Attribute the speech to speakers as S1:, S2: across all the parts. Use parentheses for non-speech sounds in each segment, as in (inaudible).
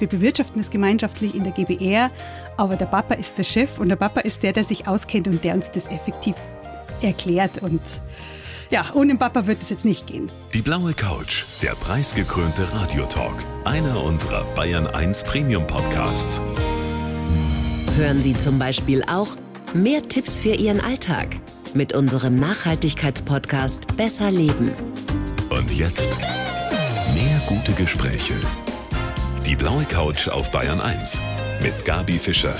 S1: wir bewirtschaften es gemeinschaftlich in der GBR, aber der Papa ist der Chef und der Papa ist der, der sich auskennt und der uns das effektiv erklärt und ja, ohne Papa wird es jetzt nicht gehen.
S2: Die blaue Couch, der preisgekrönte Radiotalk, einer unserer Bayern 1 Premium Podcasts.
S3: Hören Sie zum Beispiel auch mehr Tipps für Ihren Alltag mit unserem Nachhaltigkeitspodcast Besser Leben.
S2: Und jetzt mehr gute Gespräche. Die blaue Couch auf Bayern 1 mit Gabi Fischer.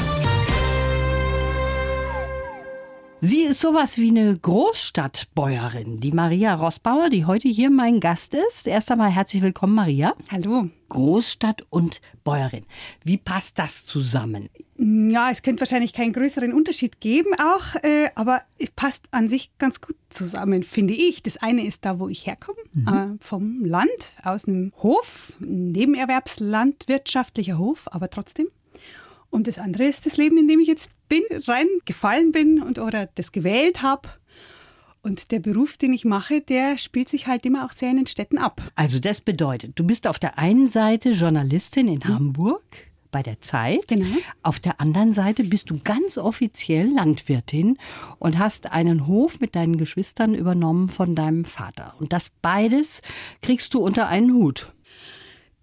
S4: Sie ist sowas wie eine Großstadtbäuerin, die Maria Rossbauer, die heute hier mein Gast ist. Erst einmal herzlich willkommen, Maria.
S1: Hallo.
S4: Großstadt und Bäuerin. Wie passt das zusammen?
S1: Ja, es könnte wahrscheinlich keinen größeren Unterschied geben auch, äh, aber es passt an sich ganz gut zusammen, finde ich. Das eine ist da, wo ich herkomme, mhm. äh, vom Land, aus einem Hof, Nebenerwerbslandwirtschaftlicher Hof, aber trotzdem. Und das andere ist das Leben, in dem ich jetzt bin, reingefallen bin und oder das gewählt habe. Und der Beruf, den ich mache, der spielt sich halt immer auch sehr in den Städten ab.
S4: Also das bedeutet, du bist auf der einen Seite Journalistin in hm. Hamburg bei der Zeit.
S1: Genau.
S4: Auf der anderen Seite bist du ganz offiziell Landwirtin und hast einen Hof mit deinen Geschwistern übernommen von deinem Vater. Und das beides kriegst du unter einen Hut.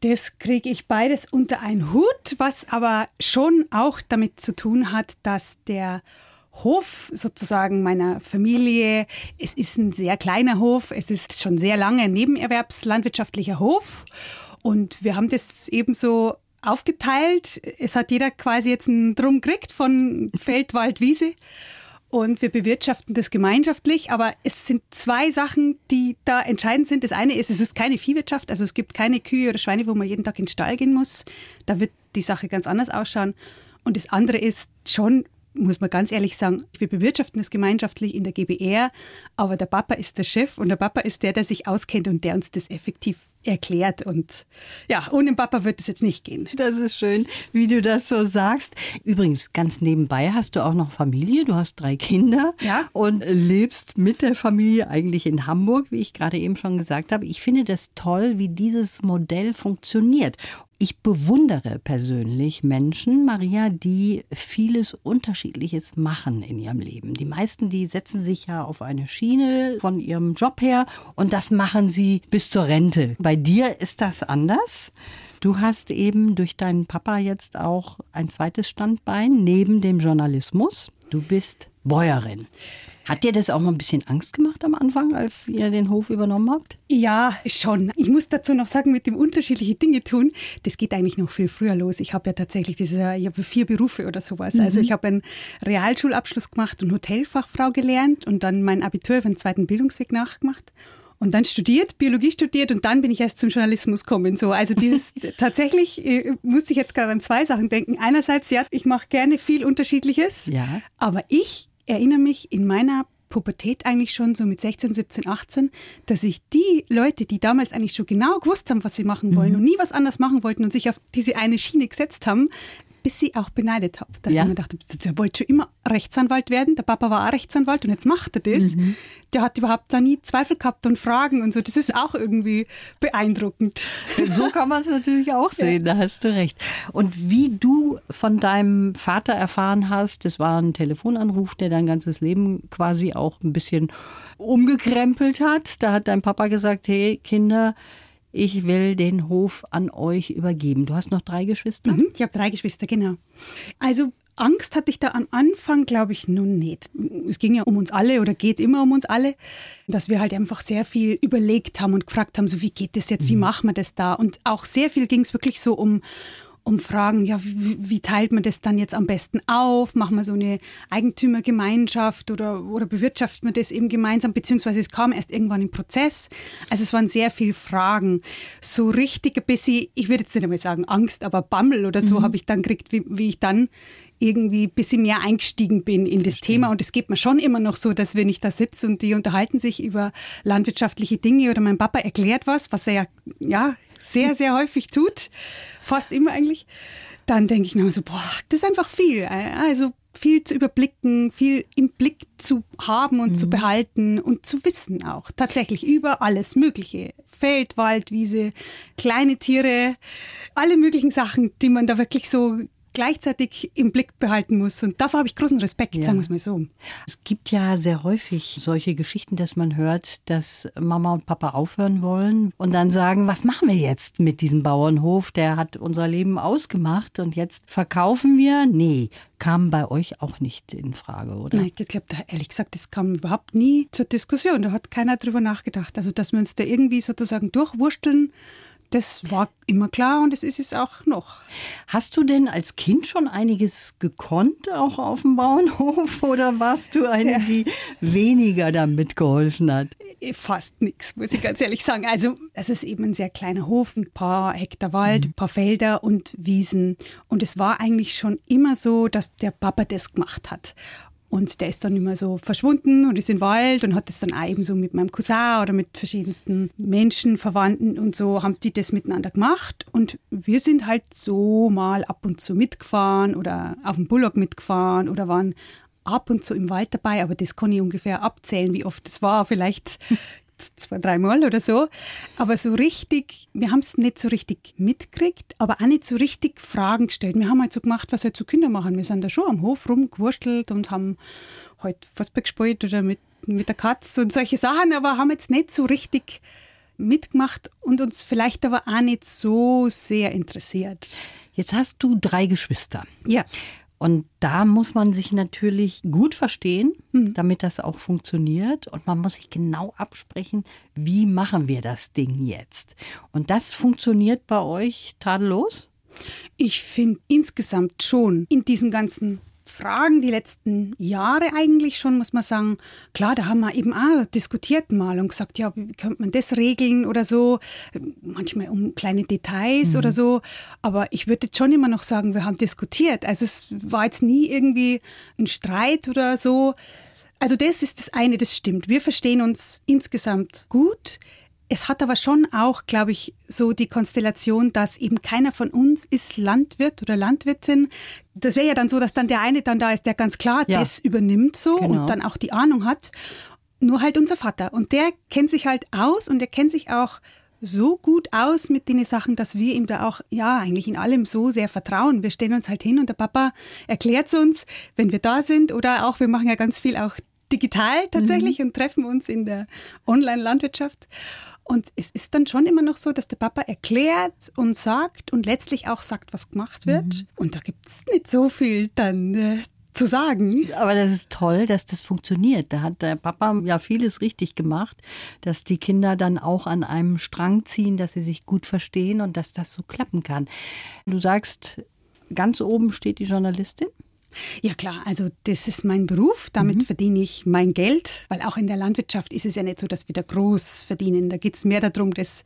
S1: Das kriege ich beides unter einen Hut, was aber schon auch damit zu tun hat, dass der Hof sozusagen meiner Familie, es ist ein sehr kleiner Hof, es ist schon sehr lange ein nebenerwerbslandwirtschaftlicher Hof und wir haben das ebenso aufgeteilt. Es hat jeder quasi jetzt einen Drum gekriegt von Feld, Wald, Wiese und wir bewirtschaften das gemeinschaftlich. Aber es sind zwei Sachen, die da entscheidend sind. Das eine ist, es ist keine Viehwirtschaft, also es gibt keine Kühe oder Schweine, wo man jeden Tag in den Stall gehen muss. Da wird die Sache ganz anders ausschauen. Und das andere ist schon, muss man ganz ehrlich sagen, wir bewirtschaften das gemeinschaftlich in der GBR, aber der Papa ist der Chef und der Papa ist der, der sich auskennt und der uns das effektiv erklärt. Und ja, ohne Papa wird es jetzt nicht gehen.
S4: Das ist schön, wie du das so sagst. Übrigens, ganz nebenbei hast du auch noch Familie. Du hast drei Kinder
S1: ja.
S4: und lebst mit der Familie eigentlich in Hamburg, wie ich gerade eben schon gesagt habe. Ich finde das toll, wie dieses Modell funktioniert. Ich bewundere persönlich Menschen, Maria, die vieles Unterschiedliches machen in ihrem Leben. Die meisten, die setzen sich ja auf eine Schiene von ihrem Job her und das machen sie bis zur Rente. Bei dir ist das anders. Du hast eben durch deinen Papa jetzt auch ein zweites Standbein neben dem Journalismus. Du bist Bäuerin. Hat dir das auch mal ein bisschen Angst gemacht am Anfang, als ihr den Hof übernommen habt?
S1: Ja, schon. Ich muss dazu noch sagen, mit dem unterschiedliche Dinge tun, das geht eigentlich noch viel früher los. Ich habe ja tatsächlich diese, ich habe vier Berufe oder sowas. Mhm. Also ich habe einen Realschulabschluss gemacht und Hotelfachfrau gelernt und dann mein Abitur über den zweiten Bildungsweg nachgemacht und dann studiert, Biologie studiert und dann bin ich erst zum Journalismus gekommen. So, also dieses (laughs) tatsächlich äh, musste ich jetzt gerade an zwei Sachen denken. Einerseits, ja, ich mache gerne viel Unterschiedliches,
S4: ja.
S1: aber ich erinnere mich in meiner Pubertät eigentlich schon so mit 16, 17, 18, dass ich die Leute, die damals eigentlich schon genau gewusst haben, was sie machen wollen mhm. und nie was anders machen wollten und sich auf diese eine Schiene gesetzt haben, bis ich auch beneidet habe. Dass ja. ich mir dachte, der wollte schon immer Rechtsanwalt werden. Der Papa war auch Rechtsanwalt und jetzt macht er das. Mhm. Der hat überhaupt da nie Zweifel gehabt und Fragen und so. Das ist auch irgendwie beeindruckend.
S4: So (laughs) kann man es natürlich auch sehen, ja. da hast du recht. Und wie du von deinem Vater erfahren hast, das war ein Telefonanruf, der dein ganzes Leben quasi auch ein bisschen umgekrempelt hat. Da hat dein Papa gesagt, hey Kinder, ich will den Hof an euch übergeben. Du hast noch drei Geschwister?
S1: Mhm, ich habe drei Geschwister, genau. Also Angst hatte ich da am Anfang, glaube ich, nun nicht. Es ging ja um uns alle oder geht immer um uns alle, dass wir halt einfach sehr viel überlegt haben und gefragt haben, so wie geht das jetzt, wie mhm. machen wir das da? Und auch sehr viel ging es wirklich so um, um Fragen, ja, wie, wie, teilt man das dann jetzt am besten auf? Machen wir so eine Eigentümergemeinschaft oder, oder bewirtschaftet man das eben gemeinsam? Beziehungsweise es kam erst irgendwann im Prozess. Also es waren sehr viele Fragen. So richtig ein bisschen, ich würde jetzt nicht einmal sagen Angst, aber Bammel oder so mhm. habe ich dann gekriegt, wie, wie ich dann irgendwie ein bisschen mehr eingestiegen bin in das Verstehen. Thema. Und es geht mir schon immer noch so, dass wenn ich da sitze und die unterhalten sich über landwirtschaftliche Dinge oder mein Papa erklärt was, was er ja, ja sehr, sehr häufig tut, fast immer eigentlich, dann denke ich mir so, boah, das ist einfach viel. Also viel zu überblicken, viel im Blick zu haben und
S4: Mhm.
S1: zu behalten und zu wissen auch. Tatsächlich über alles Mögliche. Feld, Wald, Wiese, kleine Tiere, alle möglichen Sachen, die man da wirklich so gleichzeitig im Blick behalten muss. Und davor habe ich großen Respekt,
S4: Ja.
S1: sagen wir es mal so.
S4: Es gibt ja sehr häufig solche Geschichten, dass man hört, dass Mama und Papa aufhören wollen und dann sagen, was machen wir jetzt mit diesem Bauernhof? Der hat unser Leben ausgemacht und jetzt verkaufen wir? Nee, kam bei euch auch nicht in Frage, oder?
S1: Nein, ich glaube, ehrlich gesagt, das kam überhaupt nie zur Diskussion. Da hat keiner drüber nachgedacht. Also, dass wir uns da irgendwie sozusagen durchwursteln, das war immer klar und es ist es auch noch.
S4: Hast du denn als Kind schon einiges gekonnt, auch auf dem Bauernhof? (laughs) Oder warst du eine, die weniger da mitgeholfen hat?
S1: Eh, Fast nichts, muss ich ganz ehrlich sagen. Also, es ist eben ein sehr kleiner Hof, ein paar Hektar Wald, ein paar Felder und Wiesen. Und es war eigentlich schon immer so, dass der Papa das gemacht hat. Und der ist dann immer so verschwunden und ist im Wald und hat das dann auch eben so mit meinem Cousin oder mit verschiedensten Menschen, Verwandten und so, haben die das miteinander gemacht. Und wir sind halt so mal ab und zu mitgefahren oder auf dem Bullock mitgefahren oder waren ab und zu im Wald dabei, aber das kann ich ungefähr abzählen, wie oft das war. Vielleicht (laughs) zwei, dreimal oder so. Aber so richtig, wir haben es nicht so richtig mitgekriegt, aber auch nicht so richtig Fragen gestellt. Wir haben halt so gemacht, was halt so Kinder machen. Wir sind da schon am Hof rumgewurstelt und haben halt Fußball gespielt oder mit, mit der Katze und solche Sachen, aber haben jetzt nicht so richtig mitgemacht und uns vielleicht aber auch nicht so sehr interessiert.
S4: Jetzt hast du drei Geschwister.
S1: Ja.
S4: Und da muss man sich natürlich gut verstehen, damit das auch funktioniert. Und man muss sich genau absprechen, wie machen wir das Ding jetzt. Und das funktioniert bei euch tadellos?
S1: Ich finde insgesamt schon in diesen ganzen Fragen die letzten Jahre eigentlich schon, muss man sagen, klar, da haben wir eben auch diskutiert mal und gesagt, ja, wie könnte man das regeln oder so, manchmal um kleine Details oder so, aber ich würde jetzt schon immer noch sagen, wir haben diskutiert, also es war jetzt nie irgendwie ein Streit oder so. Also das ist das eine, das stimmt. Wir verstehen uns insgesamt gut. Es hat aber schon auch, glaube ich, so die Konstellation, dass eben keiner von uns ist Landwirt oder Landwirtin. Das wäre ja dann so, dass dann der eine dann da ist, der ganz klar
S4: Ja.
S1: das übernimmt so
S4: Genau.
S1: und dann auch die Ahnung hat. Nur halt unser Vater. Und der kennt sich halt aus und der kennt sich auch so gut aus mit den Sachen, dass wir ihm da auch, ja, eigentlich in allem so sehr vertrauen. Wir stellen uns halt hin und der Papa erklärt uns, wenn wir da sind oder auch, wir machen ja ganz viel auch digital tatsächlich und treffen uns in der Online-Landwirtschaft. Und es ist dann schon immer noch so, dass der Papa erklärt und sagt und letztlich auch sagt, was gemacht wird. Und da gibt es nicht so viel dann äh, zu sagen.
S4: Aber das ist toll, dass das funktioniert. Da hat der Papa ja vieles richtig gemacht, dass die Kinder dann auch an einem Strang ziehen, dass sie sich gut verstehen und dass das so klappen kann. Du sagst, ganz oben steht die Journalistin.
S1: Ja klar, also das ist mein Beruf, damit verdiene ich mein Geld, weil auch in der Landwirtschaft ist es ja nicht so, dass wir da groß verdienen. Da geht es mehr darum, das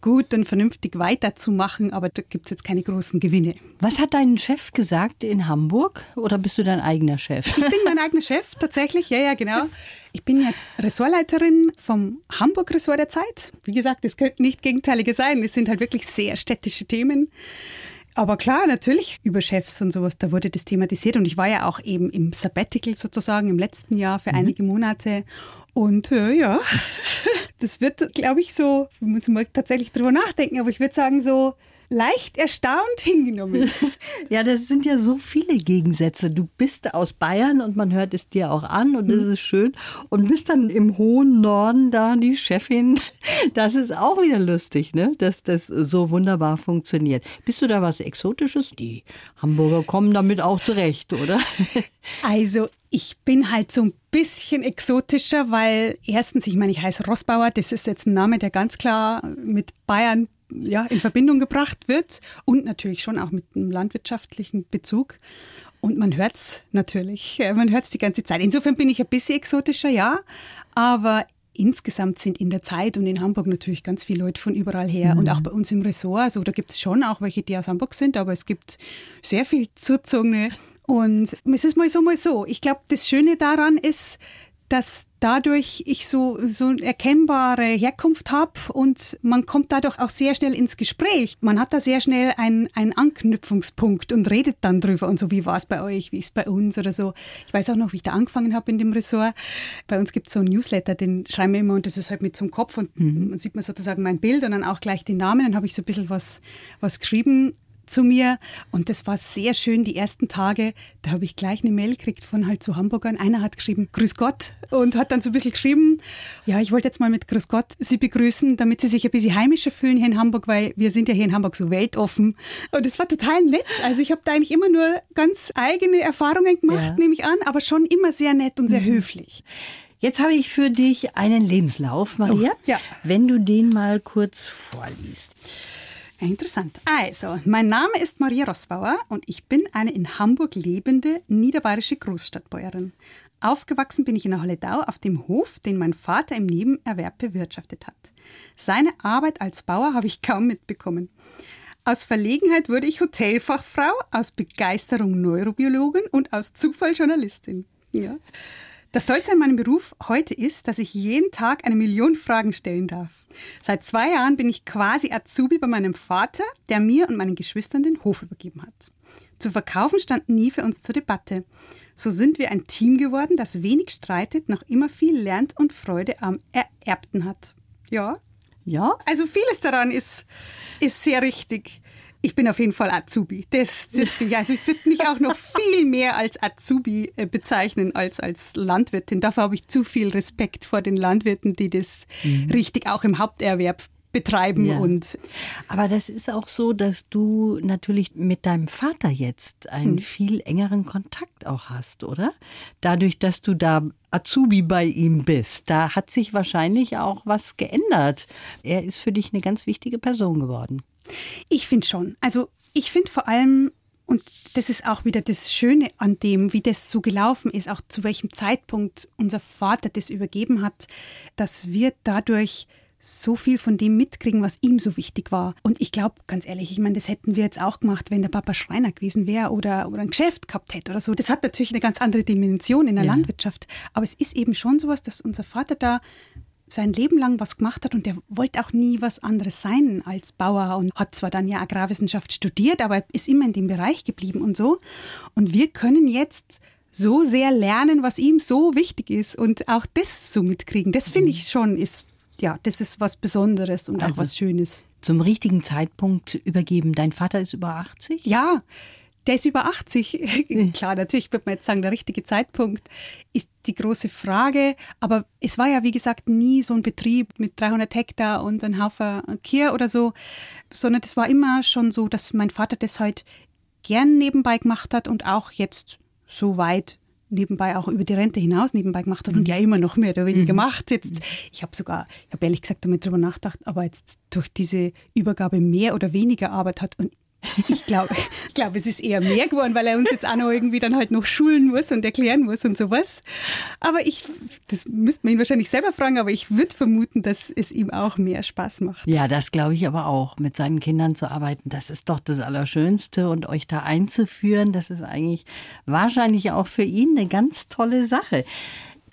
S1: gut und vernünftig weiterzumachen, aber da gibt es jetzt keine großen Gewinne.
S4: Was hat dein Chef gesagt in Hamburg oder bist du dein eigener Chef?
S1: Ich bin mein eigener Chef, tatsächlich, ja, ja, genau. Ich bin ja Ressortleiterin vom Hamburg-Ressort der Zeit. Wie gesagt, es könnte nicht Gegenteilige sein. Es sind halt wirklich sehr städtische Themen. Aber klar, natürlich über Chefs und sowas, da wurde das thematisiert. Und ich war ja auch eben im Sabbatical sozusagen im letzten Jahr für einige Monate. Und äh, ja, (laughs) das wird, glaube ich, so, wir müssen mal tatsächlich drüber nachdenken, aber ich würde sagen, so leicht erstaunt hingenommen. (laughs)
S4: Ja, das sind ja so viele Gegensätze. Du bist aus Bayern und man hört es dir auch an und das ist schön. Und bist dann im hohen Norden da die Chefin. (laughs) Das ist auch wieder lustig, ne? dass das so wunderbar funktioniert. Bist du da was Exotisches? Die Hamburger kommen damit auch zurecht, oder? (laughs)
S1: Also ich bin halt so ein bisschen exotischer, weil erstens, ich meine, ich heiße Rossbauer, das ist jetzt ein Name, der ganz klar mit Bayern ja, in Verbindung gebracht wird und natürlich schon auch mit einem landwirtschaftlichen Bezug. Und man hört es natürlich, äh, man hört es die ganze Zeit. Insofern bin ich ein bisschen exotischer, ja, aber insgesamt sind in der Zeit und in Hamburg natürlich ganz viele Leute von überall her und auch bei uns im Ressort. Also da gibt es schon auch welche, die aus Hamburg sind, aber es gibt sehr viel Zuzogene. Und es ist mal so, mal so. Ich glaube, das Schöne daran ist, dass dadurch ich so, so eine erkennbare Herkunft habe und man kommt dadurch auch sehr schnell ins Gespräch. Man hat da sehr schnell einen, einen Anknüpfungspunkt und redet dann drüber und so, wie war es bei euch, wie ist es bei uns oder so. Ich weiß auch noch, wie ich da angefangen habe in dem Ressort. Bei uns gibt es so ein Newsletter, den schreiben wir immer und das ist halt mit zum Kopf und mhm. man sieht man sozusagen mein Bild und dann auch gleich den Namen. Dann habe ich so ein bisschen was, was geschrieben zu mir und das war sehr schön die ersten Tage. Da habe ich gleich eine Mail gekriegt von halt zu Hamburgern. Einer hat geschrieben, Grüß Gott und hat dann so ein bisschen geschrieben, ja, ich wollte jetzt mal mit Grüß Gott Sie begrüßen, damit Sie sich ein bisschen heimischer fühlen hier in Hamburg, weil wir sind ja hier in Hamburg so weltoffen. Und es war total nett. Also ich habe da eigentlich immer nur ganz eigene Erfahrungen gemacht, ja. nehme ich an, aber schon immer sehr nett und sehr mhm. höflich.
S4: Jetzt habe ich für dich einen Lebenslauf, Maria. Oh, ja. Wenn du den mal kurz vorliest.
S1: Interessant. Also, mein Name ist Maria Rossbauer und ich bin eine in Hamburg lebende niederbayerische Großstadtbäuerin. Aufgewachsen bin ich in der Holledau auf dem Hof, den mein Vater im Nebenerwerb bewirtschaftet hat. Seine Arbeit als Bauer habe ich (laughs) kaum mitbekommen. Aus Verlegenheit wurde ich Hotelfachfrau, aus Begeisterung Neurobiologin und aus Zufall Journalistin. Ja. Das Stolze an meinem Beruf heute ist, dass ich jeden Tag eine Million Fragen stellen darf. Seit zwei Jahren bin ich quasi Azubi bei meinem Vater, der mir und meinen Geschwistern den Hof übergeben hat. Zu verkaufen stand nie für uns zur Debatte. So sind wir ein Team geworden, das wenig streitet, noch immer viel lernt und Freude am Ererbten hat. Ja? Ja? Also vieles daran ist, ist sehr richtig. Ich bin auf jeden Fall Azubi. Das, das bin ich. Also ich würde mich auch noch (laughs) viel mehr als Azubi äh, bezeichnen als als Landwirtin. Dafür habe ich zu viel Respekt vor den Landwirten, die das mhm. richtig auch im Haupterwerb betreiben ja. und
S4: aber das ist auch so, dass du natürlich mit deinem Vater jetzt einen hm. viel engeren Kontakt auch hast, oder? Dadurch, dass du da Azubi bei ihm bist, da hat sich wahrscheinlich auch was geändert. Er ist für dich eine ganz wichtige Person geworden.
S1: Ich finde schon. Also ich finde vor allem, und das ist auch wieder das Schöne an dem, wie das so gelaufen ist, auch zu welchem Zeitpunkt unser Vater das übergeben hat, dass wir dadurch so viel von dem mitkriegen, was ihm so wichtig war. Und ich glaube, ganz ehrlich, ich meine, das hätten wir jetzt auch gemacht, wenn der Papa Schreiner gewesen wäre oder, oder ein Geschäft gehabt hätte oder so. Das hat natürlich eine ganz andere Dimension in der ja. Landwirtschaft. Aber es ist eben schon sowas, dass unser Vater da sein Leben lang was gemacht hat und der wollte auch nie was anderes sein als Bauer und hat zwar dann ja Agrarwissenschaft studiert, aber ist immer in dem Bereich geblieben und so. Und wir können jetzt so sehr lernen, was ihm so wichtig ist und auch das so mitkriegen. Das finde ich schon ist ja, das ist was Besonderes und also auch was Schönes.
S4: Zum richtigen Zeitpunkt übergeben. Dein Vater ist über 80?
S1: Ja, der ist über 80. (laughs) Klar, natürlich wird man jetzt sagen, der richtige Zeitpunkt ist die große Frage. Aber es war ja, wie gesagt, nie so ein Betrieb mit 300 Hektar und ein Haufen Kier oder so, sondern es war immer schon so, dass mein Vater das halt gern nebenbei gemacht hat und auch jetzt so weit nebenbei auch über die Rente hinaus nebenbei gemacht hat und ja immer noch mehr oder weniger mhm. macht. Jetzt, ich habe sogar, ich habe ehrlich gesagt damit drüber nachgedacht, aber jetzt durch diese Übergabe mehr oder weniger Arbeit hat und ich glaube, ich glaube, es ist eher mehr geworden, weil er uns jetzt auch noch irgendwie dann halt noch schulen muss und erklären muss und sowas. Aber ich, das müsste man ihn wahrscheinlich selber fragen, aber ich würde vermuten, dass es ihm auch mehr Spaß macht.
S4: Ja, das glaube ich aber auch. Mit seinen Kindern zu arbeiten, das ist doch das Allerschönste und euch da einzuführen, das ist eigentlich wahrscheinlich auch für ihn eine ganz tolle Sache.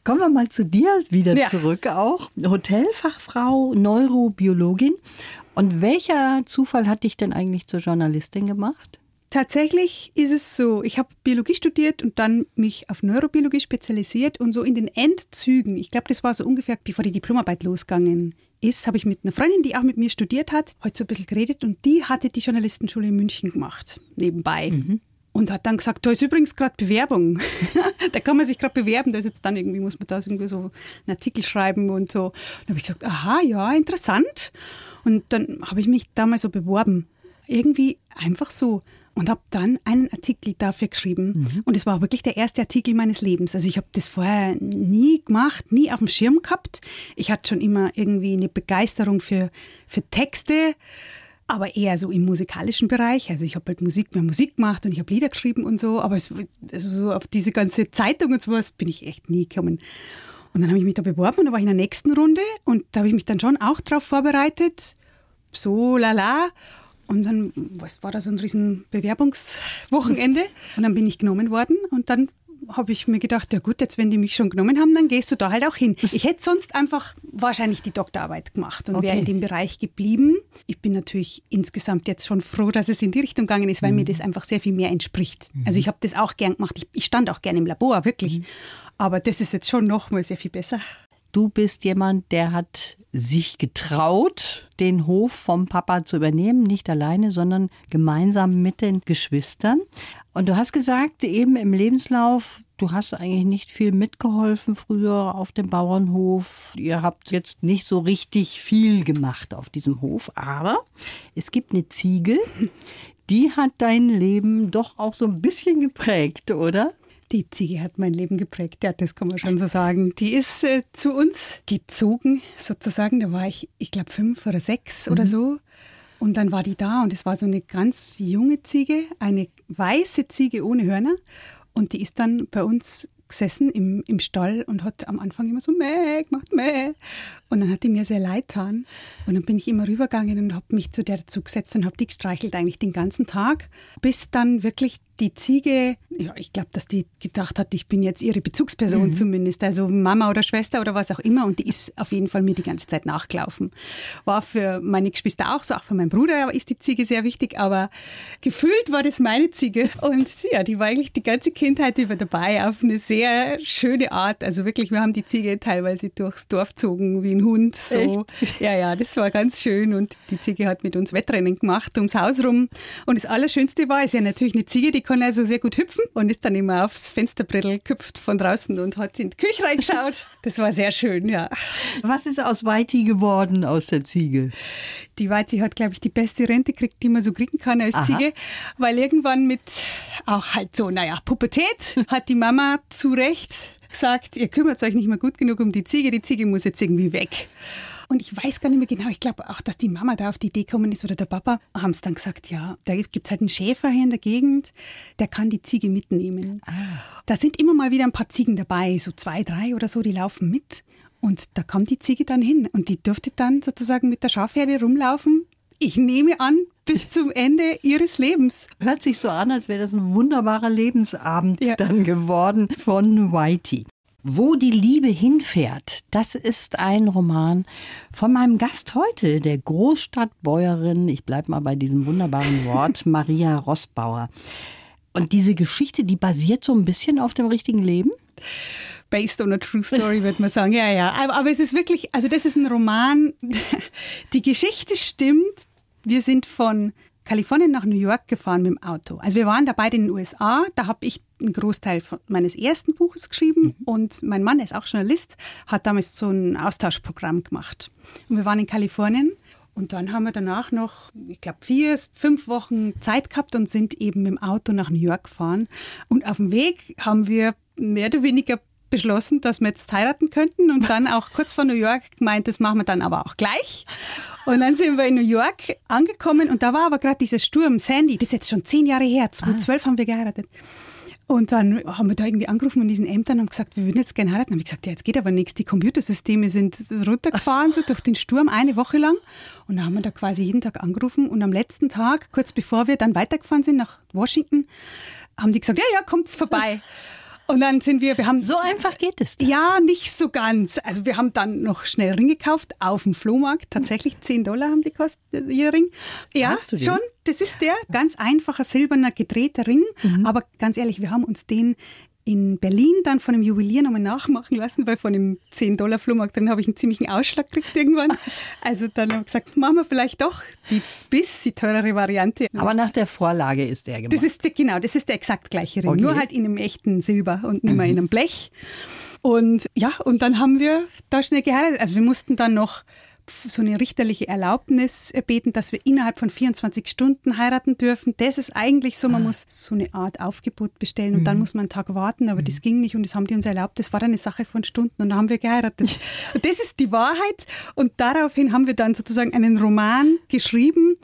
S4: Kommen wir mal zu dir wieder ja. zurück auch. Hotelfachfrau, Neurobiologin. Und welcher Zufall hat dich denn eigentlich zur Journalistin gemacht?
S1: Tatsächlich ist es so, ich habe Biologie studiert und dann mich auf Neurobiologie spezialisiert und so in den Endzügen, ich glaube, das war so ungefähr, bevor die Diplomarbeit losgegangen ist, habe ich mit einer Freundin, die auch mit mir studiert hat, heute so ein bisschen geredet und die hatte die Journalistenschule in München gemacht, nebenbei. Mhm. Und hat dann gesagt, da ist übrigens gerade Bewerbung. (laughs) da kann man sich gerade bewerben, da ist jetzt dann irgendwie, muss man da irgendwie so einen Artikel schreiben und so. Dann habe ich gesagt, aha, ja, interessant. Und dann habe ich mich damals so beworben. Irgendwie einfach so. Und habe dann einen Artikel dafür geschrieben. Mhm. Und es war wirklich der erste Artikel meines Lebens. Also ich habe das vorher nie gemacht, nie auf dem Schirm gehabt. Ich hatte schon immer irgendwie eine Begeisterung für, für Texte, aber eher so im musikalischen Bereich. Also ich habe halt Musik, mehr Musik gemacht und ich habe Lieder geschrieben und so. Aber es, also so auf diese ganze Zeitung und sowas bin ich echt nie gekommen. Und dann habe ich mich da beworben und da war ich in der nächsten Runde und da habe ich mich dann schon auch darauf vorbereitet. So, lala. Und dann was war da so ein riesen Bewerbungswochenende und dann bin ich genommen worden und dann habe ich mir gedacht, ja gut, jetzt wenn die mich schon genommen haben, dann gehst du da halt auch hin. Ich hätte sonst einfach wahrscheinlich die Doktorarbeit gemacht und okay. wäre in dem Bereich geblieben. Ich bin natürlich insgesamt jetzt schon froh, dass es in die Richtung gegangen ist, weil mhm. mir das einfach sehr viel mehr entspricht. Mhm. Also ich habe das auch gern gemacht. Ich, ich, stand auch gern im Labor, wirklich. Mhm. Aber das ist jetzt schon nochmal sehr viel besser.
S4: Du bist jemand, der hat sich getraut, den Hof vom Papa zu übernehmen, nicht alleine, sondern gemeinsam mit den Geschwistern. Und du hast gesagt, eben im Lebenslauf, du hast eigentlich nicht viel mitgeholfen früher auf dem Bauernhof. Ihr habt jetzt nicht so richtig viel gemacht auf diesem Hof, aber es gibt eine Ziege, die hat dein Leben doch auch so ein bisschen geprägt, oder?
S1: Die Ziege hat mein Leben geprägt, ja, das kann man schon so sagen. Die ist äh, zu uns gezogen, sozusagen. Da war ich, ich glaube, fünf oder sechs mhm. oder so. Und dann war die da und es war so eine ganz junge Ziege, eine weiße Ziege ohne Hörner. Und die ist dann bei uns gesessen im, im Stall und hat am Anfang immer so Mäh gemacht, Mäh. Und dann hat die mir sehr leid getan. Und dann bin ich immer rübergegangen und habe mich zu der zugesetzt und habe die gestreichelt eigentlich den ganzen Tag, bis dann wirklich die Ziege, ja, ich glaube, dass die gedacht hat, ich bin jetzt ihre Bezugsperson mhm. zumindest, also Mama oder Schwester oder was auch immer. Und die ist auf jeden Fall mir die ganze Zeit nachgelaufen. War für meine Geschwister auch so, auch für meinen Bruder ist die Ziege sehr wichtig, aber gefühlt war das meine Ziege. Und ja, die war eigentlich die ganze Kindheit über dabei auf eine sehr schöne Art. Also wirklich, wir haben die Ziege teilweise durchs Dorf gezogen wie ein Hund. So. Echt? (laughs) Ja, ja, das war ganz schön. Und die Ziege hat mit uns Wettrennen gemacht ums Haus rum. Und das Allerschönste war, ist ja natürlich eine Ziege, die kann also sehr gut hüpfen und ist dann immer aufs Fensterbrettel gehüpft von draußen und hat in die Küche reingeschaut. (laughs) Das war sehr schön, ja.
S4: Was ist aus Weiti geworden, aus der Ziege?
S1: Die Weiti hat, glaube ich, die beste Rente gekriegt, die man so kriegen kann als Aha. Ziege, weil irgendwann mit auch halt so, naja, Pubertät hat die Mama zu Recht gesagt, ihr kümmert euch nicht mehr gut genug um die Ziege, die Ziege muss jetzt irgendwie weg. Und ich weiß gar nicht mehr genau, ich glaube auch, dass die Mama da auf die Idee gekommen ist oder der Papa, haben es dann gesagt, ja, da gibt es halt einen Schäfer hier in der Gegend, der kann die Ziege mitnehmen. Ah. Da sind immer mal wieder ein paar Ziegen dabei, so zwei, drei oder so, die laufen mit. Und da kam die Ziege dann hin und die durfte dann sozusagen mit der Schafherde rumlaufen. Ich nehme an, bis (laughs) zum Ende ihres Lebens.
S4: Hört sich so an, als wäre das ein wunderbarer Lebensabend ja. dann geworden von Whitey. Wo die Liebe hinfährt, das ist ein Roman von meinem Gast heute, der Großstadtbäuerin, ich bleibe mal bei diesem wunderbaren Wort, (laughs) Maria Rossbauer. Und diese Geschichte, die basiert so ein bisschen auf dem richtigen Leben?
S1: based on a true story, würde man sagen. Ja, ja. Aber, aber, es ist wirklich, also das ist ein Roman. (laughs) Die Geschichte stimmt. Wir sind von Kalifornien nach New York gefahren mit dem Auto. Also wir waren da beide in den USA. Da habe ich einen Großteil meines ersten Buches geschrieben mhm. und mein Mann ist auch Journalist, hat damals so ein Austauschprogramm gemacht. Und wir waren in Kalifornien und dann haben wir danach noch, ich glaube, vier, fünf Wochen Zeit gehabt und sind eben mit dem Auto nach New York gefahren. Und auf dem Weg haben wir mehr oder weniger beschlossen, dass wir jetzt heiraten könnten und dann auch kurz vor New York gemeint, das machen wir dann aber auch gleich. Und dann sind wir in New York angekommen und da war aber gerade dieser Sturm Sandy, das ist jetzt schon zehn Jahre her, 2012 ah. haben wir geheiratet. Und dann haben wir da irgendwie angerufen an diesen Ämtern und haben gesagt, wir würden jetzt gerne heiraten. Dann habe ich gesagt, ja, jetzt geht aber nichts. Die Computersysteme sind runtergefahren, so durch den Sturm eine Woche lang. Und dann haben wir da quasi jeden Tag angerufen. Und am letzten Tag, kurz bevor wir dann weitergefahren sind nach Washington, haben die gesagt, ja, ja, kommt's vorbei. Und dann sind wir, wir haben.
S4: So einfach geht es.
S1: Dann. Ja, nicht so ganz. Also wir haben dann noch schnell Ring gekauft auf dem Flohmarkt. Tatsächlich 10 Dollar haben die kostet, ihr Ring. Ja, schon. Das ist der ganz einfacher silberner gedrehter Ring. Mhm. Aber ganz ehrlich, wir haben uns den in Berlin dann von einem Juwelier nochmal nachmachen lassen, weil von dem 10-Dollar-Flohmarkt drin habe ich einen ziemlichen Ausschlag gekriegt irgendwann. Also dann habe ich gesagt, machen wir vielleicht doch die bisschen teurere Variante.
S4: Aber nach der Vorlage ist der gemacht.
S1: Das ist genau, das ist der exakt gleiche Ring, okay. nur halt in einem echten Silber und nicht mehr mhm. in einem Blech. Und ja, und dann haben wir da schnell geheiratet. Also wir mussten dann noch so eine richterliche Erlaubnis erbeten, dass wir innerhalb von 24 Stunden heiraten dürfen. Das ist eigentlich so, man ah. muss so eine Art Aufgebot bestellen und mhm. dann muss man einen Tag warten, aber mhm. das ging nicht und das haben die uns erlaubt. Das war dann eine Sache von Stunden und dann haben wir geheiratet. (laughs) und das ist die Wahrheit und daraufhin haben wir dann sozusagen einen Roman geschrieben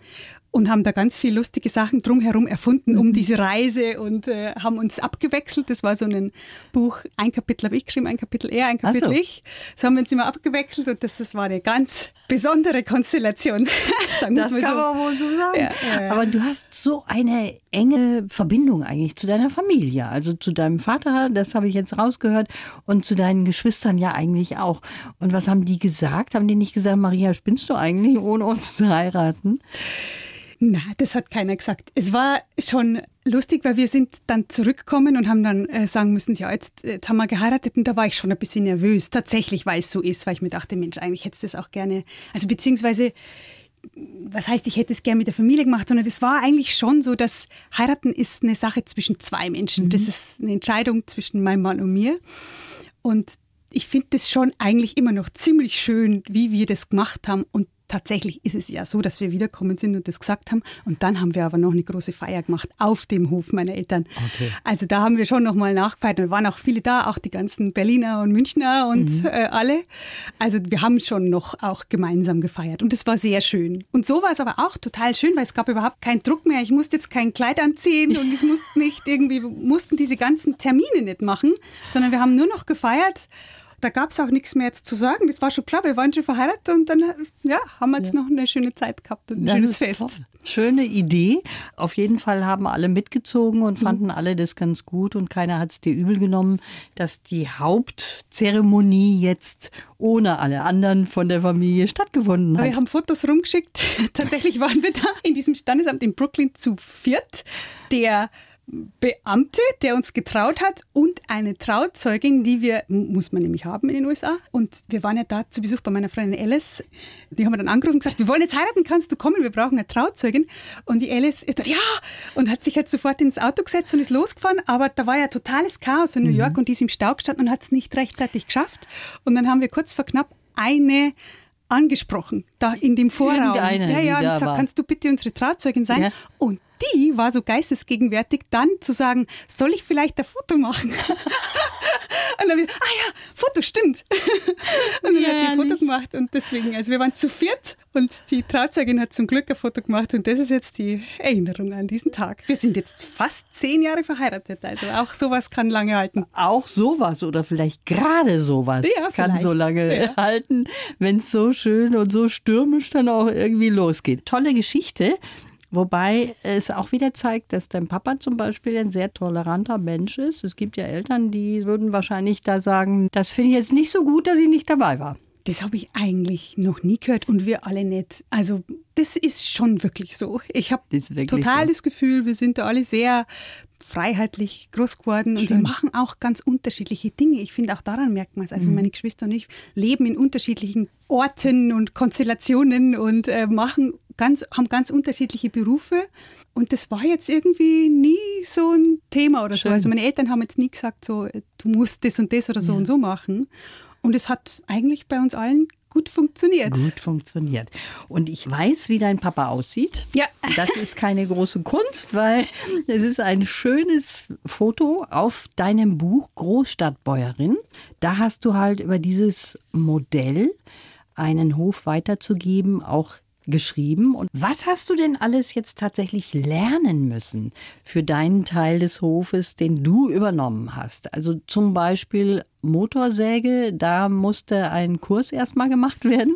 S1: und haben da ganz viele lustige Sachen drumherum erfunden um mhm. diese Reise und äh, haben uns abgewechselt. Das war so ein Buch, ein Kapitel habe ich geschrieben, ein Kapitel er, ein Kapitel so. ich. So haben wir uns immer abgewechselt und das, das war eine ganz besondere Konstellation. (laughs)
S4: Sagen das kann so. man wohl so sagen. Ja. Aber du hast so eine enge Verbindung eigentlich zu deiner Familie, also zu deinem Vater, das habe ich jetzt rausgehört, und zu deinen Geschwistern ja eigentlich auch. Und was haben die gesagt? Haben die nicht gesagt, Maria, spinnst du eigentlich, ohne uns zu heiraten?
S1: Na, das hat keiner gesagt. Es war schon lustig, weil wir sind dann zurückgekommen und haben dann äh, sagen müssen, ja, jetzt, jetzt haben wir geheiratet und da war ich schon ein bisschen nervös. Tatsächlich, weil es so ist, weil ich mir dachte, Mensch, eigentlich hätte es das auch gerne, also beziehungsweise was heißt, ich hätte es gerne mit der Familie gemacht, sondern es war eigentlich schon so, dass heiraten ist eine Sache zwischen zwei Menschen. Mhm. Das ist eine Entscheidung zwischen meinem Mann und mir. Und ich finde das schon eigentlich immer noch ziemlich schön, wie wir das gemacht haben. Und tatsächlich ist es ja so, dass wir wiederkommen sind und das gesagt haben. Und dann haben wir aber noch eine große Feier gemacht auf dem Hof meiner Eltern. Okay. Also da haben wir schon nochmal nachgefeiert und waren auch viele da, auch die ganzen Berliner und Münchner und mhm. äh, alle. Also wir haben schon noch auch gemeinsam gefeiert und es war sehr schön. Und so war es aber auch total schön, weil es gab überhaupt keinen Druck mehr. Ich musste jetzt kein Kleid anziehen und ich musste nicht irgendwie, mussten diese ganzen Termine nicht machen, sondern wir haben nur noch gefeiert da gab es auch nichts mehr jetzt zu sagen. Das war schon klar, wir waren schon verheiratet und dann ja, haben wir jetzt ja. noch eine schöne Zeit gehabt und ein das schönes Fest. Toll.
S4: Schöne Idee. Auf jeden Fall haben alle mitgezogen und mhm. fanden mhm. alle das ganz gut und keiner hat es dir übel genommen, dass die Hauptzeremonie jetzt ohne alle anderen von der Familie stattgefunden hat.
S1: Wir haben Fotos rumgeschickt. (laughs) Tatsächlich waren wir da in diesem Standesamt in Brooklyn zu viert. Der Beamte, der uns getraut hat und eine Trauzeugin, die wir, muss man nämlich haben in den USA. Und wir waren ja da zu Besuch bei meiner Freundin Alice. Die haben wir dann angerufen und gesagt, wir wollen jetzt heiraten, kannst du kommen, wir brauchen eine Trauzeugin. Und die Alice, ja, und hat sich halt sofort ins Auto gesetzt und ist losgefahren. Aber da war ja totales Chaos in New mhm. York und die ist im Stau gestanden und hat es nicht rechtzeitig geschafft. Und dann haben wir kurz vor knapp eine angesprochen, da in dem Vorraum. Ja, ja, und gesagt, kannst du bitte unsere Trauzeugin sein? Ja. Und die war so geistesgegenwärtig, dann zu sagen, soll ich vielleicht ein Foto machen? (laughs) und dann, ah ja, Foto, stimmt. (laughs) und dann ja, hat sie ein Foto gemacht und deswegen, also wir waren zu viert und die Trauzeugin hat zum Glück ein Foto gemacht und das ist jetzt die Erinnerung an diesen Tag. Wir sind jetzt fast zehn Jahre verheiratet, also auch sowas kann lange halten.
S4: Auch sowas oder vielleicht gerade sowas ja, kann so lange ja. (laughs) halten, wenn es so schön und so stürmisch dann auch irgendwie losgeht. Tolle Geschichte. Wobei es auch wieder zeigt, dass dein Papa zum Beispiel ein sehr toleranter Mensch ist. Es gibt ja Eltern, die würden wahrscheinlich da sagen, das finde ich jetzt nicht so gut, dass ich nicht dabei war.
S1: Das habe ich eigentlich noch nie gehört und wir alle nicht. Also das ist schon wirklich so. Ich habe total so. das Gefühl, wir sind da alle sehr freiheitlich groß geworden und wir machen auch ganz unterschiedliche Dinge. Ich finde, auch daran merkt man es. Also mhm. meine Geschwister und ich leben in unterschiedlichen Orten und Konstellationen und äh, machen ganz, haben ganz unterschiedliche Berufe. Und das war jetzt irgendwie nie so ein Thema oder Schön. so. Also meine Eltern haben jetzt nie gesagt, so, du musst das und das oder so ja. und so machen. Und es hat eigentlich bei uns allen gut funktioniert.
S4: Gut funktioniert. Und ich weiß, wie dein Papa aussieht.
S1: Ja.
S4: Das ist keine große Kunst, weil es ist ein schönes Foto auf deinem Buch Großstadtbäuerin. Da hast du halt über dieses Modell einen Hof weiterzugeben, auch geschrieben. Und was hast du denn alles jetzt tatsächlich lernen müssen für deinen Teil des Hofes, den du übernommen hast? Also zum Beispiel Motorsäge, da musste ein Kurs erstmal gemacht werden.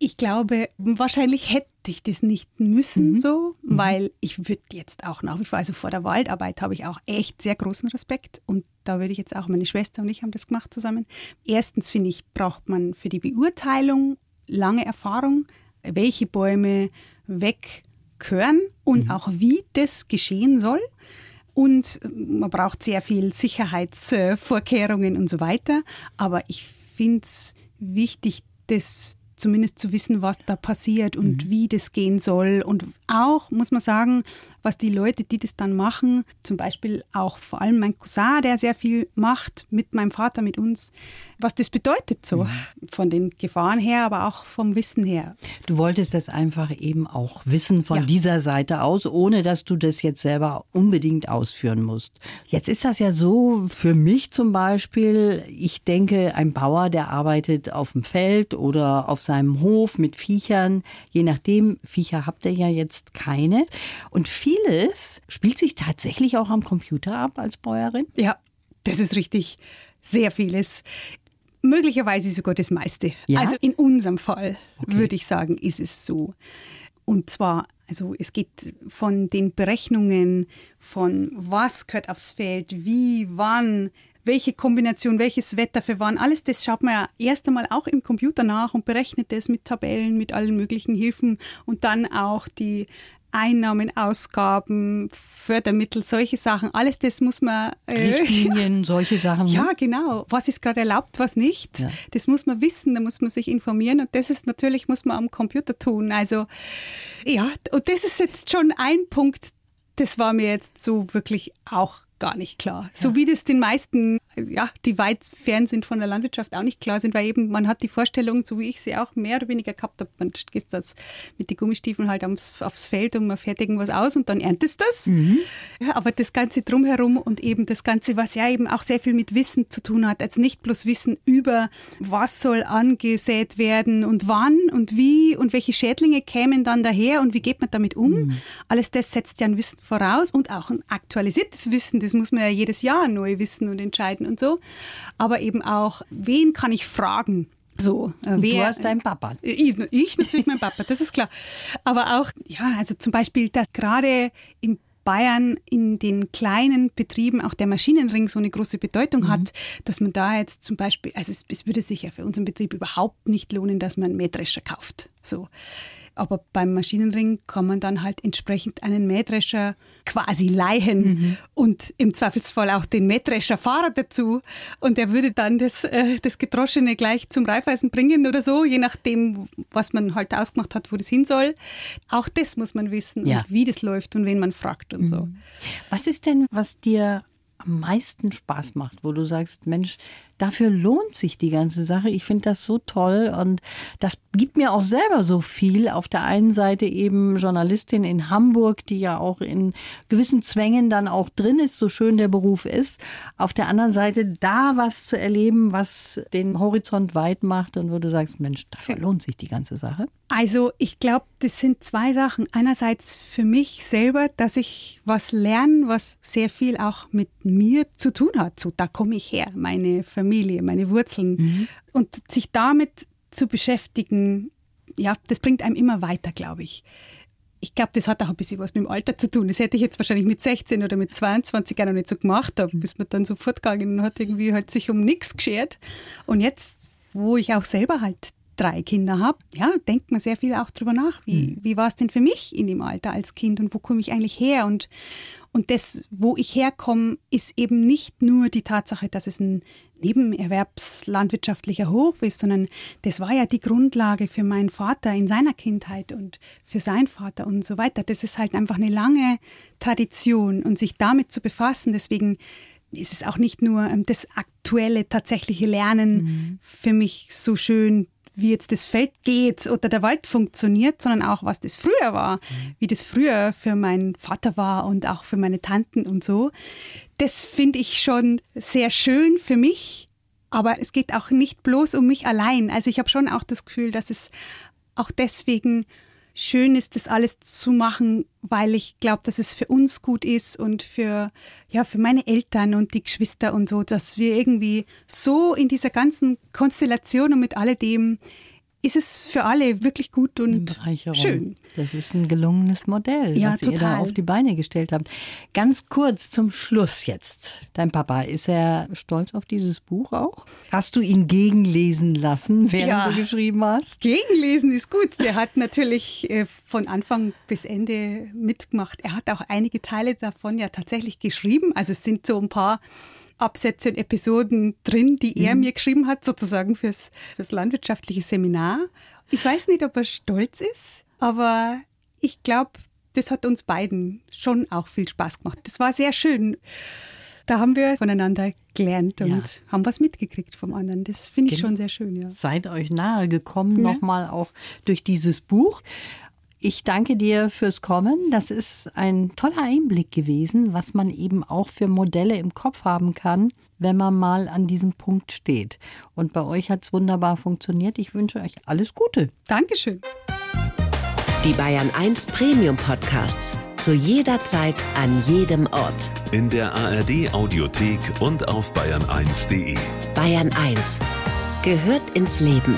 S1: Ich glaube, wahrscheinlich hätte ich das nicht müssen mhm. so, mhm. weil ich würde jetzt auch nach wie vor, also vor der Waldarbeit habe ich auch echt sehr großen Respekt und da würde ich jetzt auch, meine Schwester und ich haben das gemacht zusammen. Erstens finde ich, braucht man für die Beurteilung lange Erfahrung, welche Bäume wegkören und mhm. auch wie das geschehen soll. Und man braucht sehr viel Sicherheitsvorkehrungen und so weiter. Aber ich finde es wichtig, das zumindest zu wissen, was da passiert und mhm. wie das gehen soll. Und auch, muss man sagen, was die Leute, die das dann machen, zum Beispiel auch vor allem mein Cousin, der sehr viel macht mit meinem Vater, mit uns, was das bedeutet so mhm. von den Gefahren her, aber auch vom Wissen her.
S4: Du wolltest das einfach eben auch wissen von ja. dieser Seite aus, ohne dass du das jetzt selber unbedingt ausführen musst. Jetzt ist das ja so für mich zum Beispiel, ich denke, ein Bauer, der arbeitet auf dem Feld oder auf seinem Hof mit Viechern. Je nachdem, Viecher habt ihr ja jetzt keine. Und vieles spielt sich tatsächlich auch am Computer ab als Bäuerin.
S1: Ja, das ist richtig. Sehr vieles. Möglicherweise sogar das meiste.
S4: Ja?
S1: Also in unserem Fall okay. würde ich sagen, ist es so. Und zwar, also es geht von den Berechnungen von was gehört aufs Feld, wie, wann, welche Kombination, welches Wetter für wann, alles das schaut man ja erst einmal auch im Computer nach und berechnet das mit Tabellen, mit allen möglichen Hilfen und dann auch die Einnahmen, Ausgaben, Fördermittel, solche Sachen, alles das muss man.
S4: Äh, Richtlinien, (laughs) solche Sachen.
S1: Ne? Ja, genau. Was ist gerade erlaubt, was nicht. Ja. Das muss man wissen, da muss man sich informieren und das ist natürlich, muss man am Computer tun. Also, ja, und das ist jetzt schon ein Punkt, das war mir jetzt so wirklich auch gar nicht klar. So wie das den meisten, ja, die weit fern sind von der Landwirtschaft, auch nicht klar sind, weil eben man hat die Vorstellung, so wie ich sie auch mehr oder weniger gehabt habe, man geht das mit den Gummistiefeln halt aufs, aufs Feld und man fährt irgendwas aus und dann erntest das. Mhm. Ja, aber das Ganze drumherum und eben das Ganze, was ja eben auch sehr viel mit Wissen zu tun hat, also nicht bloß Wissen über, was soll angesät werden und wann und wie und welche Schädlinge kämen dann daher und wie geht man damit um. Mhm. Alles das setzt ja ein Wissen voraus und auch ein aktualisiertes Wissen, das muss man ja jedes Jahr neu wissen und entscheiden und so. Aber eben auch, wen kann ich fragen? So,
S4: äh, wer, du hast deinen Papa.
S1: Ich, ich natürlich mein Papa, das ist klar. Aber auch, ja, also zum Beispiel, dass gerade in Bayern in den kleinen Betrieben auch der Maschinenring so eine große Bedeutung mhm. hat, dass man da jetzt zum Beispiel, also es, es, würde sich ja für unseren Betrieb überhaupt nicht lohnen, dass man einen Mähdrescher kauft. So. Aber beim Maschinenring kann man dann halt entsprechend einen Mähdrescher quasi leihen mhm. und im Zweifelsfall auch den Mähdrescherfahrer dazu. Und der würde dann das, äh, das Gedroschene gleich zum Reifeisen bringen oder so, je nachdem, was man halt ausgemacht hat, wo das hin soll. Auch das muss man wissen ja. und wie das läuft und wen man fragt und mhm. so.
S4: Was ist denn, was dir am meisten Spaß macht, wo du sagst, Mensch, dafür lohnt sich die ganze Sache. Ich finde das so toll und das gibt mir auch selber so viel. Auf der einen Seite eben Journalistin in Hamburg, die ja auch in gewissen Zwängen dann auch drin ist, so schön der Beruf ist. Auf der anderen Seite da was zu erleben, was den Horizont weit macht und wo du sagst, Mensch, dafür lohnt sich die ganze Sache.
S1: Also ich glaube, das sind zwei Sachen. Einerseits für mich selber, dass ich was lerne, was sehr viel auch mit mir zu tun hat. So, da komme ich her, meine Familie Familie, meine Wurzeln. Mhm. Und sich damit zu beschäftigen, ja, das bringt einem immer weiter, glaube ich. Ich glaube, das hat auch ein bisschen was mit dem Alter zu tun. Das hätte ich jetzt wahrscheinlich mit 16 oder mit 22 auch noch nicht so gemacht, bis man dann so fortgegangen und hat irgendwie halt sich um nichts geschert. Und jetzt, wo ich auch selber halt drei Kinder habe, ja, denkt man sehr viel auch drüber nach. Wie, mhm. wie war es denn für mich in dem Alter als Kind und wo komme ich eigentlich her? Und, und das, wo ich herkomme, ist eben nicht nur die Tatsache, dass es ein nebenerwerbslandwirtschaftlicher Hof ist, sondern das war ja die Grundlage für meinen Vater in seiner Kindheit und für seinen Vater und so weiter. Das ist halt einfach eine lange Tradition und sich damit zu befassen. Deswegen ist es auch nicht nur ähm, das aktuelle, tatsächliche Lernen mhm. für mich so schön, wie jetzt das Feld geht oder der Wald funktioniert, sondern auch, was das früher war, mhm. wie das früher für meinen Vater war und auch für meine Tanten und so. Das finde ich schon sehr schön für mich, aber es geht auch nicht bloß um mich allein. Also ich habe schon auch das Gefühl, dass es auch deswegen schön ist, das alles zu machen, weil ich glaube, dass es für uns gut ist und für, ja, für meine Eltern und die Geschwister und so, dass wir irgendwie so in dieser ganzen Konstellation und mit alledem ist es für alle wirklich gut und schön.
S4: Das ist ein gelungenes Modell, ja, was total. ihr da auf die Beine gestellt habt. Ganz kurz zum Schluss jetzt. Dein Papa, ist er stolz auf dieses Buch auch? Hast du ihn gegenlesen lassen, während ja, du geschrieben hast?
S1: Gegenlesen ist gut. Der hat natürlich äh, von Anfang bis Ende mitgemacht. Er hat auch einige Teile davon ja tatsächlich geschrieben. Also es sind so ein paar Absätze und Episoden drin, die er mhm. mir geschrieben hat, sozusagen fürs, fürs landwirtschaftliche Seminar. Ich weiß nicht, ob er stolz ist, aber ich glaube, das hat uns beiden schon auch viel Spaß gemacht. Das war sehr schön. Da haben wir voneinander gelernt und ja. haben was mitgekriegt vom anderen. Das finde ich genau. schon sehr schön. Ja.
S4: Seid euch nahe gekommen, ja. nochmal auch durch dieses Buch. Ich danke dir fürs Kommen. Das ist ein toller Einblick gewesen, was man eben auch für Modelle im Kopf haben kann, wenn man mal an diesem Punkt steht. Und bei euch hat es wunderbar funktioniert. Ich wünsche euch alles Gute.
S1: Dankeschön.
S3: Die Bayern 1 Premium Podcasts. Zu jeder Zeit, an jedem Ort.
S2: In der ARD Audiothek und auf bayern1.de.
S3: Bayern 1 gehört ins Leben.